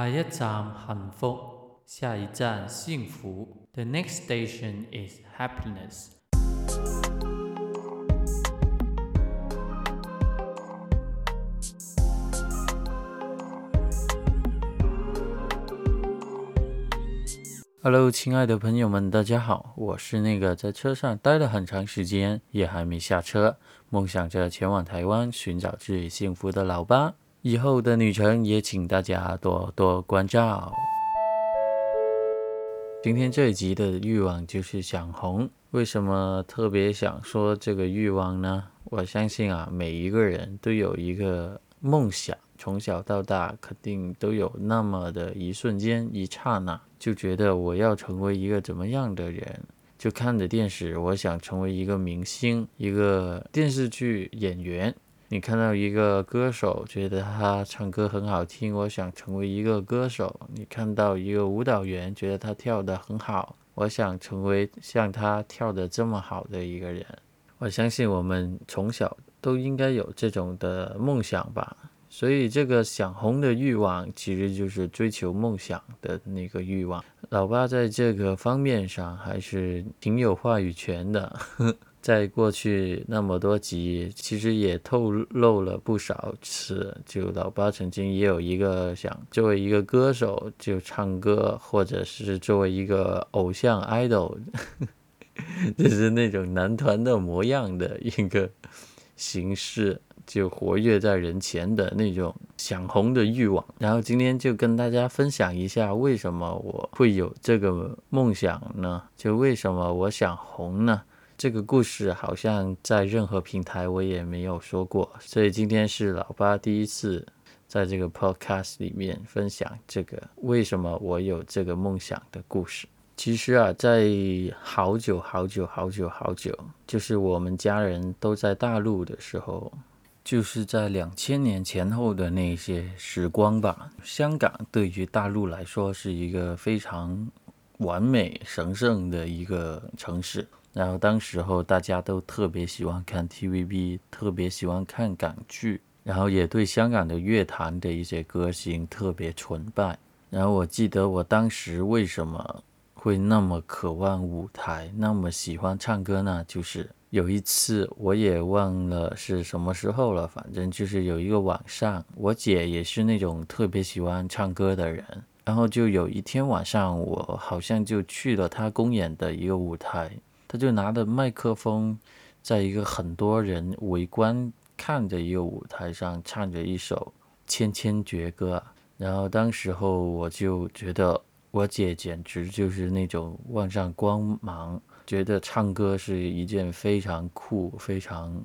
下一站幸福，下一站幸福。The next station is happiness. Hello，亲爱的朋友们，大家好，我是那个在车上待了很长时间也还没下车，梦想着前往台湾寻找自己幸福的老八。以后的旅程也请大家多多关照。今天这一集的欲望就是想红，为什么特别想说这个欲望呢？我相信啊，每一个人都有一个梦想，从小到大肯定都有那么的一瞬间、一刹那，就觉得我要成为一个怎么样的人。就看着电视，我想成为一个明星，一个电视剧演员。你看到一个歌手，觉得他唱歌很好听，我想成为一个歌手。你看到一个舞蹈员，觉得他跳得很好，我想成为像他跳得这么好的一个人。我相信我们从小都应该有这种的梦想吧。所以这个想红的欲望，其实就是追求梦想的那个欲望。老爸在这个方面上还是挺有话语权的。在过去那么多集，其实也透露了不少次。就老八曾经也有一个想作为一个歌手就唱歌，或者是作为一个偶像 idol，就是那种男团的模样的一个形式，就活跃在人前的那种想红的欲望。然后今天就跟大家分享一下，为什么我会有这个梦想呢？就为什么我想红呢？这个故事好像在任何平台我也没有说过，所以今天是老八第一次在这个 podcast 里面分享这个为什么我有这个梦想的故事。其实啊，在好久好久好久好久，就是我们家人都在大陆的时候，就是在两千年前后的那些时光吧。香港对于大陆来说是一个非常完美神圣的一个城市。然后当时候大家都特别喜欢看 TVB，特别喜欢看港剧，然后也对香港的乐坛的一些歌星特别崇拜。然后我记得我当时为什么会那么渴望舞台，那么喜欢唱歌呢？就是有一次我也忘了是什么时候了，反正就是有一个晚上，我姐也是那种特别喜欢唱歌的人，然后就有一天晚上，我好像就去了她公演的一个舞台。他就拿着麦克风，在一个很多人围观看着一个舞台上唱着一首《千千阙歌》，然后当时候我就觉得我姐简直就是那种万丈光芒，觉得唱歌是一件非常酷、非常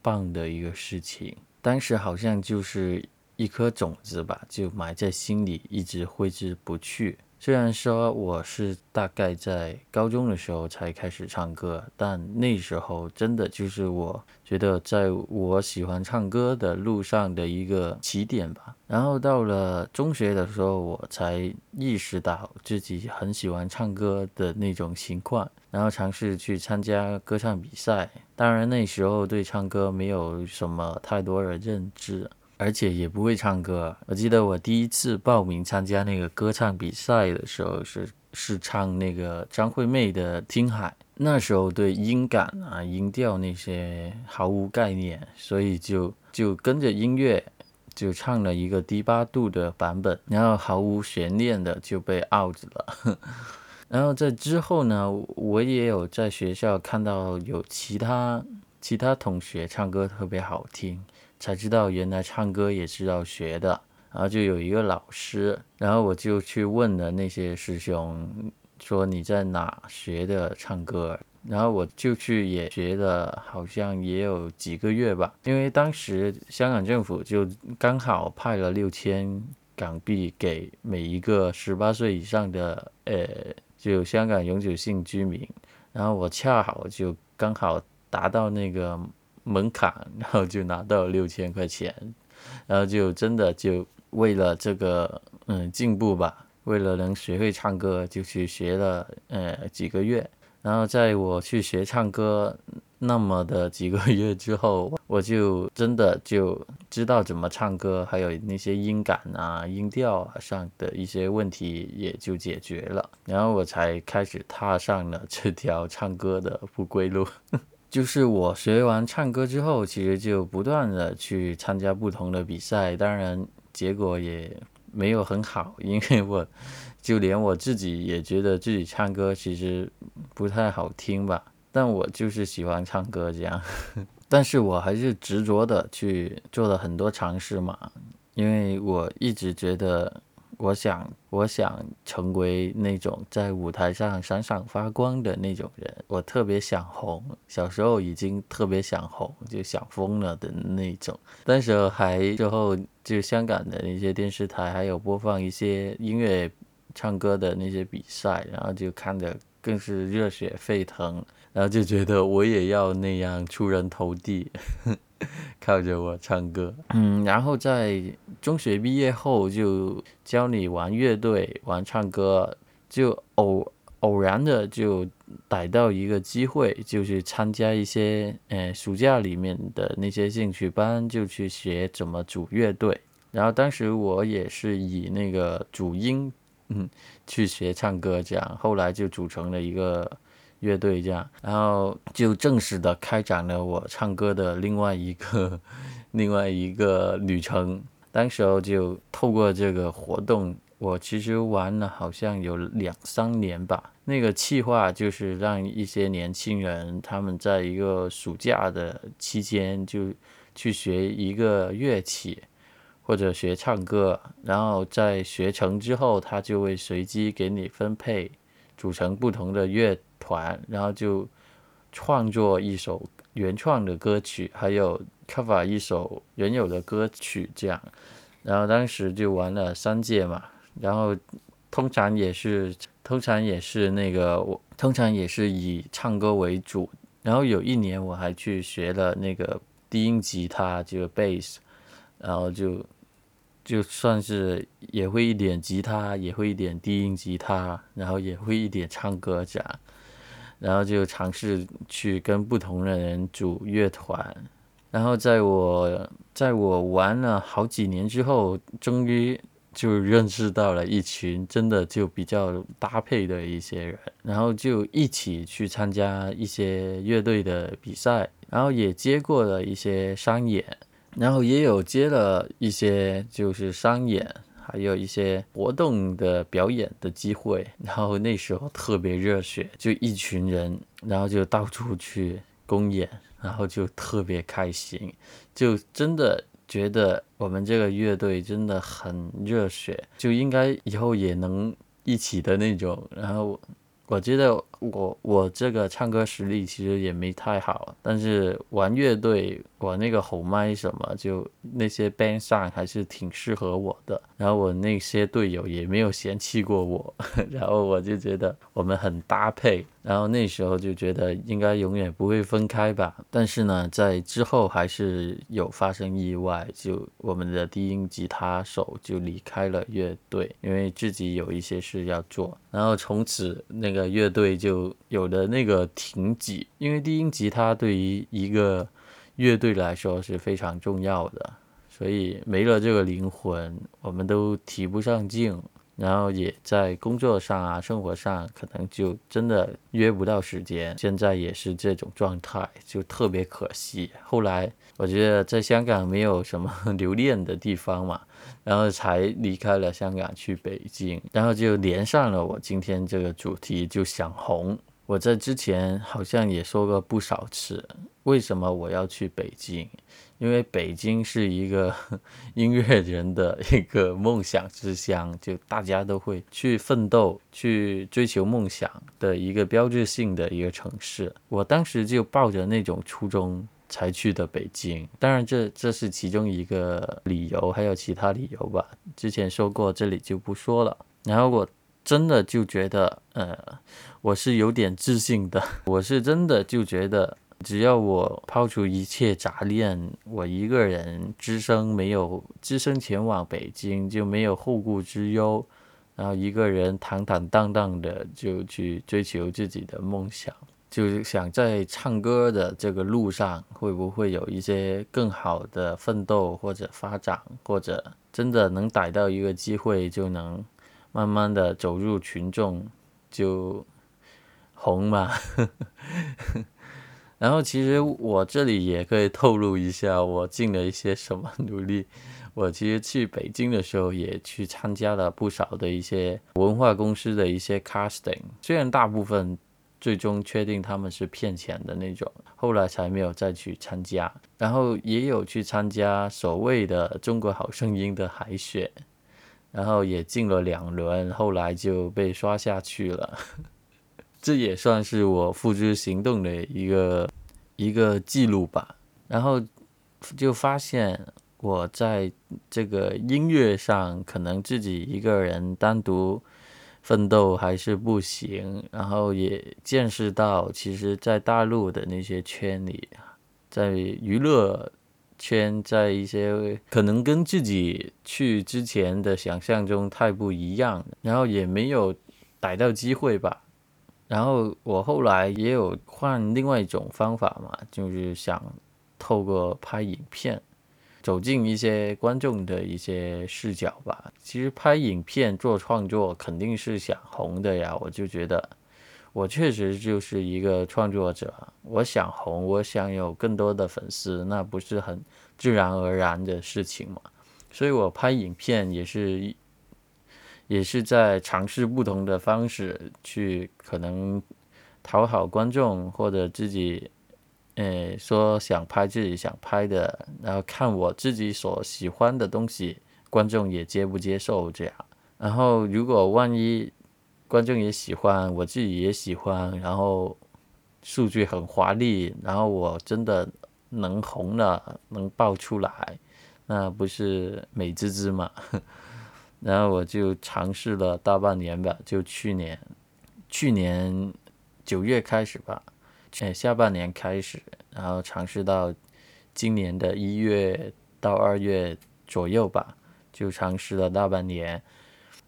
棒的一个事情。当时好像就是一颗种子吧，就埋在心里，一直挥之不去。虽然说我是大概在高中的时候才开始唱歌，但那时候真的就是我觉得在我喜欢唱歌的路上的一个起点吧。然后到了中学的时候，我才意识到自己很喜欢唱歌的那种情况，然后尝试去参加歌唱比赛。当然那时候对唱歌没有什么太多的认知。而且也不会唱歌。我记得我第一次报名参加那个歌唱比赛的时候，是是唱那个张惠妹的《听海》。那时候对音感啊、音调那些毫无概念，所以就就跟着音乐就唱了一个低八度的版本，然后毫无悬念的就被 out 了。然后在之后呢，我也有在学校看到有其他其他同学唱歌特别好听。才知道原来唱歌也是要学的，然后就有一个老师，然后我就去问了那些师兄，说你在哪学的唱歌？然后我就去也学了，好像也有几个月吧。因为当时香港政府就刚好派了六千港币给每一个十八岁以上的呃，就香港永久性居民，然后我恰好就刚好达到那个。门槛，然后就拿到六千块钱，然后就真的就为了这个嗯进步吧，为了能学会唱歌，就去学了呃几个月。然后在我去学唱歌那么的几个月之后，我就真的就知道怎么唱歌，还有那些音感啊、音调啊上的一些问题也就解决了，然后我才开始踏上了这条唱歌的不归路。就是我学完唱歌之后，其实就不断的去参加不同的比赛，当然结果也没有很好，因为我就连我自己也觉得自己唱歌其实不太好听吧，但我就是喜欢唱歌这样，但是我还是执着的去做了很多尝试嘛，因为我一直觉得。我想，我想成为那种在舞台上闪闪发光的那种人。我特别想红，小时候已经特别想红，就想疯了的那种。那时候还之后就香港的那些电视台还有播放一些音乐、唱歌的那些比赛，然后就看着更是热血沸腾，然后就觉得我也要那样出人头地。靠着我唱歌，嗯，然后在中学毕业后就教你玩乐队、玩唱歌，就偶偶然的就逮到一个机会，就去参加一些呃暑假里面的那些兴趣班，就去学怎么组乐队。然后当时我也是以那个主音，嗯，去学唱歌，这样后来就组成了一个。乐队这样，然后就正式的开展了我唱歌的另外一个 另外一个旅程。当时候就透过这个活动，我其实玩了好像有两三年吧。那个计划就是让一些年轻人他们在一个暑假的期间就去学一个乐器或者学唱歌，然后在学成之后，他就会随机给你分配组成不同的乐。团，然后就创作一首原创的歌曲，还有 cover 一首原有的歌曲，这样。然后当时就玩了三届嘛，然后通常也是，通常也是那个我，通常也是以唱歌为主。然后有一年我还去学了那个低音吉他，就 bass，然后就就算是也会一点吉他，也会一点低音吉他，然后也会一点唱歌这样。然后就尝试去跟不同的人组乐团，然后在我在我玩了好几年之后，终于就认识到了一群真的就比较搭配的一些人，然后就一起去参加一些乐队的比赛，然后也接过了一些商演，然后也有接了一些就是商演。还有一些活动的表演的机会，然后那时候特别热血，就一群人，然后就到处去公演，然后就特别开心，就真的觉得我们这个乐队真的很热血，就应该以后也能一起的那种，然后。我觉得我我这个唱歌实力其实也没太好，但是玩乐队，我那个吼麦什么，就那些 band 上还是挺适合我的。然后我那些队友也没有嫌弃过我，然后我就觉得我们很搭配。然后那时候就觉得应该永远不会分开吧，但是呢，在之后还是有发生意外，就我们的低音吉他手就离开了乐队，因为自己有一些事要做。然后从此那个乐队就有有的那个停几，因为低音吉他对于一个乐队来说是非常重要的，所以没了这个灵魂，我们都提不上劲。然后也在工作上啊，生活上可能就真的约不到时间。现在也是这种状态，就特别可惜。后来我觉得在香港没有什么留恋的地方嘛，然后才离开了香港去北京，然后就连上了我今天这个主题，就想红。我在之前好像也说过不少次，为什么我要去北京？因为北京是一个 音乐人的一个梦想之乡，就大家都会去奋斗、去追求梦想的一个标志性的一个城市。我当时就抱着那种初衷才去的北京，当然这这是其中一个理由，还有其他理由吧。之前说过，这里就不说了。然后我。真的就觉得，呃，我是有点自信的。我是真的就觉得，只要我抛除一切杂念，我一个人只身没有只身前往北京，就没有后顾之忧，然后一个人坦坦荡荡的就去追求自己的梦想。就是想在唱歌的这个路上，会不会有一些更好的奋斗或者发展，或者真的能逮到一个机会，就能慢慢的走入群众，就红嘛。然后其实我这里也可以透露一下，我尽了一些什么 努力。我其实去北京的时候，也去参加了不少的一些文化公司的一些 casting，虽然大部分。最终确定他们是骗钱的那种，后来才没有再去参加。然后也有去参加所谓的《中国好声音》的海选，然后也进了两轮，后来就被刷下去了。这也算是我付诸行动的一个一个记录吧。然后就发现我在这个音乐上，可能自己一个人单独。奋斗还是不行，然后也见识到，其实，在大陆的那些圈里，在娱乐圈，在一些可能跟自己去之前的想象中太不一样，然后也没有逮到机会吧。然后我后来也有换另外一种方法嘛，就是想透过拍影片。走进一些观众的一些视角吧。其实拍影片做创作肯定是想红的呀。我就觉得，我确实就是一个创作者，我想红，我想有更多的粉丝，那不是很自然而然的事情嘛。所以我拍影片也是，也是在尝试不同的方式去可能讨好观众或者自己。诶，说想拍自己想拍的，然后看我自己所喜欢的东西，观众也接不接受这样。然后如果万一观众也喜欢，我自己也喜欢，然后数据很华丽，然后我真的能红了，能爆出来，那不是美滋滋嘛？然后我就尝试了大半年吧，就去年，去年九月开始吧。呃，下半年开始，然后尝试到今年的一月到二月左右吧，就尝试了大半年，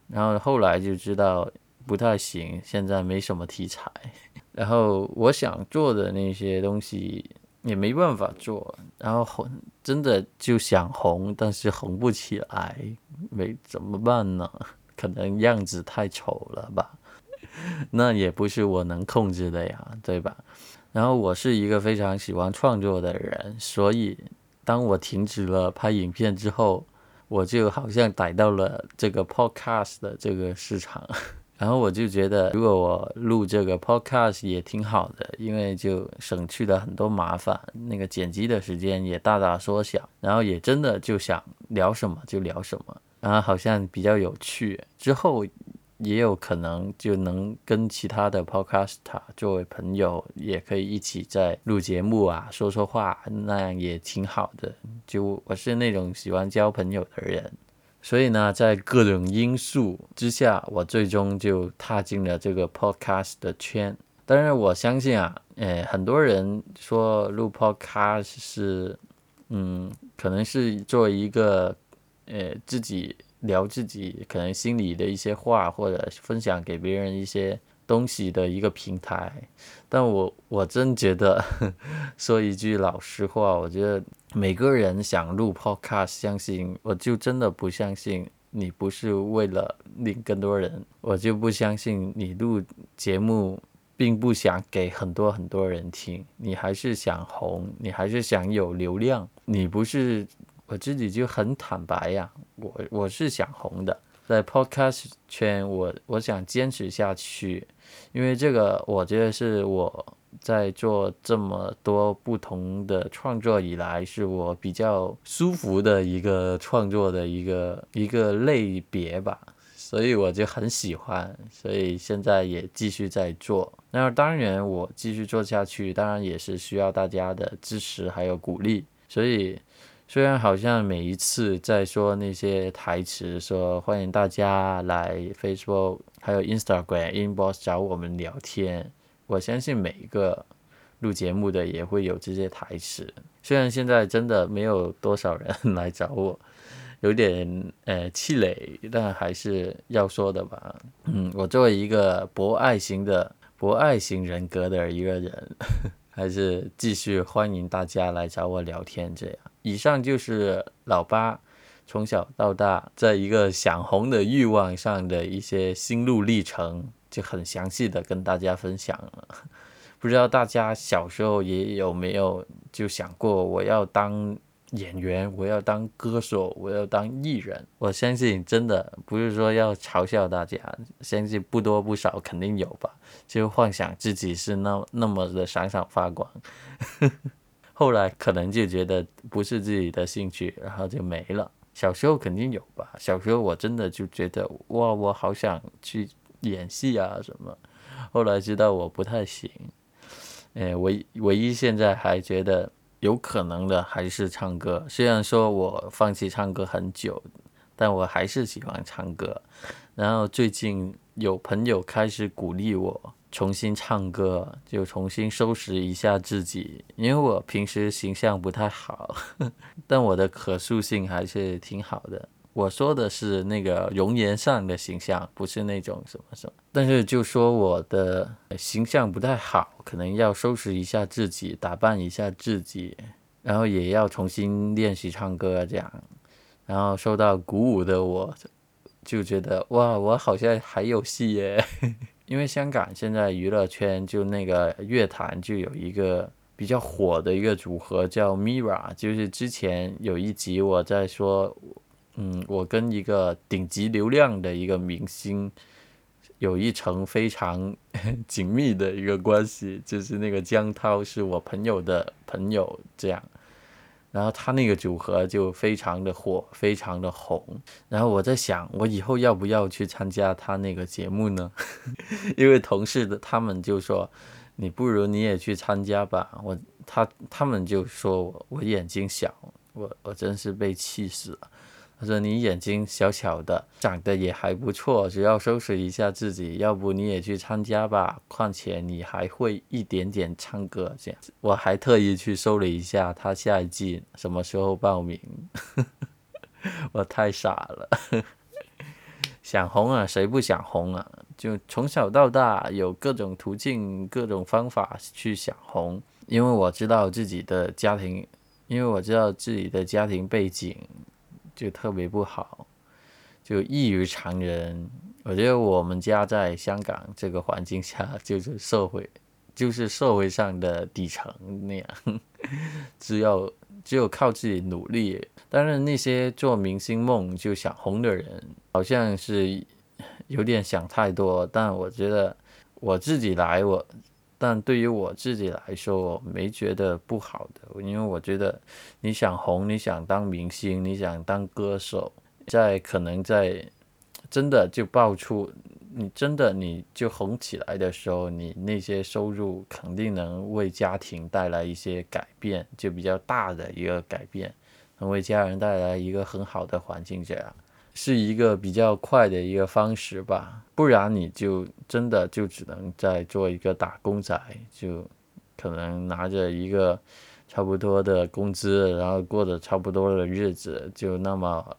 然后后来就知道不太行，现在没什么题材，然后我想做的那些东西也没办法做，然后红真的就想红，但是红不起来，没怎么办呢？可能样子太丑了吧。那也不是我能控制的呀，对吧？然后我是一个非常喜欢创作的人，所以当我停止了拍影片之后，我就好像逮到了这个 podcast 的这个市场。然后我就觉得，如果我录这个 podcast 也挺好的，因为就省去了很多麻烦，那个剪辑的时间也大大缩小，然后也真的就想聊什么就聊什么，然后好像比较有趣。之后。也有可能就能跟其他的 podcaster 作为朋友，也可以一起在录节目啊，说说话，那样也挺好的。就我是那种喜欢交朋友的人，所以呢，在各种因素之下，我最终就踏进了这个 podcast 的圈。当然，我相信啊，呃，很多人说录 podcast 是，嗯，可能是做一个，呃，自己。聊自己可能心里的一些话，或者分享给别人一些东西的一个平台，但我我真觉得 说一句老实话，我觉得每个人想录 podcast，相信我就真的不相信你不是为了领更多人，我就不相信你录节目并不想给很多很多人听，你还是想红，你还是想有流量，你不是。我自己就很坦白呀，我我是想红的，在 podcast 圈，我我想坚持下去，因为这个我觉得是我在做这么多不同的创作以来，是我比较舒服的一个创作的一个一个类别吧，所以我就很喜欢，所以现在也继续在做。那当然，我继续做下去，当然也是需要大家的支持还有鼓励，所以。虽然好像每一次在说那些台词，说欢迎大家来 Facebook 还有 Instagram inbox 找我们聊天，我相信每一个录节目的也会有这些台词。虽然现在真的没有多少人 来找我，有点呃气馁，但还是要说的吧。嗯，我作为一个博爱型的博爱型人格的一个人，还是继续欢迎大家来找我聊天。这样，以上就是老八从小到大在一个想红的欲望上的一些心路历程，就很详细的跟大家分享了。不知道大家小时候也有没有就想过，我要当。演员，我要当歌手，我要当艺人。我相信，真的不是说要嘲笑大家，相信不多不少肯定有吧。就幻想自己是那那么的闪闪发光，后来可能就觉得不是自己的兴趣，然后就没了。小时候肯定有吧。小时候我真的就觉得哇，我好想去 演戏啊什么。后来知道我不太行，哎，唯唯一现在还觉得。有可能的还是唱歌，虽然说我放弃唱歌很久，但我还是喜欢唱歌。然后最近有朋友开始鼓励我重新唱歌，就重新收拾一下自己，因为我平时形象不太好，但我的可塑性还是挺好的。我说的是那个容颜上的形象，不是那种什么什么。但是就说我的形象不太好，可能要收拾一下自己，打扮一下自己，然后也要重新练习唱歌这样。然后受到鼓舞的我，就觉得哇，我好像还有戏耶！因为香港现在娱乐圈就那个乐坛就有一个比较火的一个组合叫 Mira，就是之前有一集我在说。嗯，我跟一个顶级流量的一个明星有一层非常 紧密的一个关系，就是那个江涛是我朋友的朋友，这样，然后他那个组合就非常的火，非常的红。然后我在想，我以后要不要去参加他那个节目呢？因为同事的他们就说，你不如你也去参加吧。我他他们就说我我眼睛小，我我真是被气死了。他说：“你眼睛小小的，长得也还不错，只要收拾一下自己，要不你也去参加吧。况且你还会一点点唱歌，这样。我还特意去搜了一下他下一季什么时候报名，我太傻了。想红啊，谁不想红啊？就从小到大有各种途径、各种方法去想红，因为我知道自己的家庭，因为我知道自己的家庭背景。”就特别不好，就异于常人。我觉得我们家在香港这个环境下，就是社会，就是社会上的底层那样，只有只有靠自己努力。当然，那些做明星梦就想红的人，好像是有点想太多。但我觉得我自己来我。但对于我自己来说，我没觉得不好的，因为我觉得你想红，你想当明星，你想当歌手，在可能在真的就爆出你真的你就红起来的时候，你那些收入肯定能为家庭带来一些改变，就比较大的一个改变，能为家人带来一个很好的环境，这样。是一个比较快的一个方式吧，不然你就真的就只能在做一个打工仔，就可能拿着一个差不多的工资，然后过着差不多的日子，就那么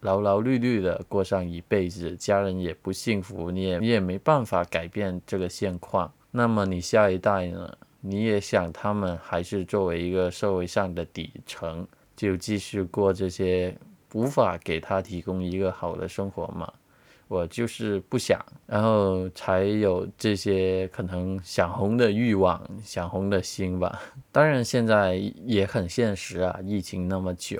劳劳碌碌的过上一辈子，家人也不幸福，你也你也没办法改变这个现况。那么你下一代呢？你也想他们还是作为一个社会上的底层，就继续过这些。无法给他提供一个好的生活嘛？我就是不想，然后才有这些可能想红的欲望、想红的心吧。当然，现在也很现实啊，疫情那么久，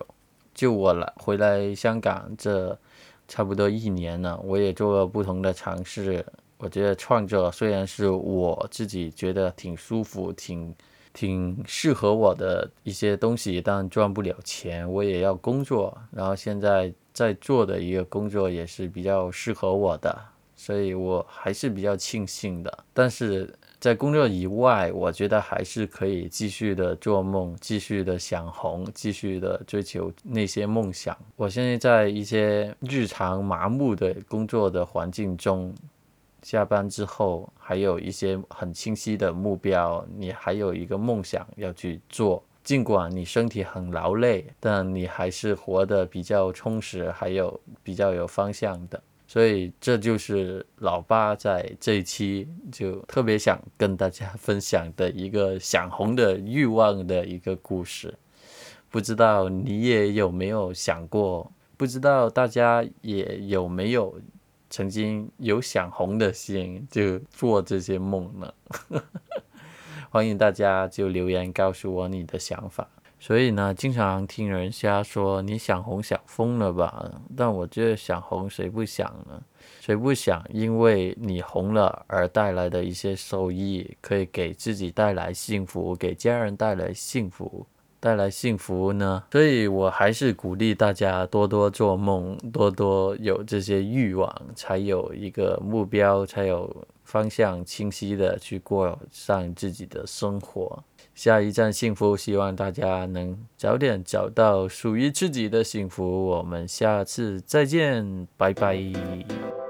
就我来回来香港这差不多一年了，我也做了不同的尝试。我觉得创作虽然是我自己觉得挺舒服、挺。挺适合我的一些东西，但赚不了钱，我也要工作。然后现在在做的一个工作也是比较适合我的，所以我还是比较庆幸的。但是在工作以外，我觉得还是可以继续的做梦，继续的想红，继续的追求那些梦想。我现在在一些日常麻木的工作的环境中。下班之后还有一些很清晰的目标，你还有一个梦想要去做。尽管你身体很劳累，但你还是活得比较充实，还有比较有方向的。所以这就是老八在这一期就特别想跟大家 分享的一个想红的欲望的一个故事。不知道你也有没有想过？不知道大家也有没有曾经有想红的心，就做这些梦呢？欢迎大家就留言告诉我你的想法。所以呢，经常听人瞎说你想红想疯了吧？但我觉得想红谁不想呢？谁不想因为你红了而带来的一些收益，可以给自己带来幸福，给家人带来幸福，带来幸福呢？所以我还是鼓励大家多多做梦，多多有这些欲望，才有一个目标，才有方向清晰的去过上自己的生活。下一站幸福，希望大家能早点找到属于自己的幸福。我们下次再见，拜拜。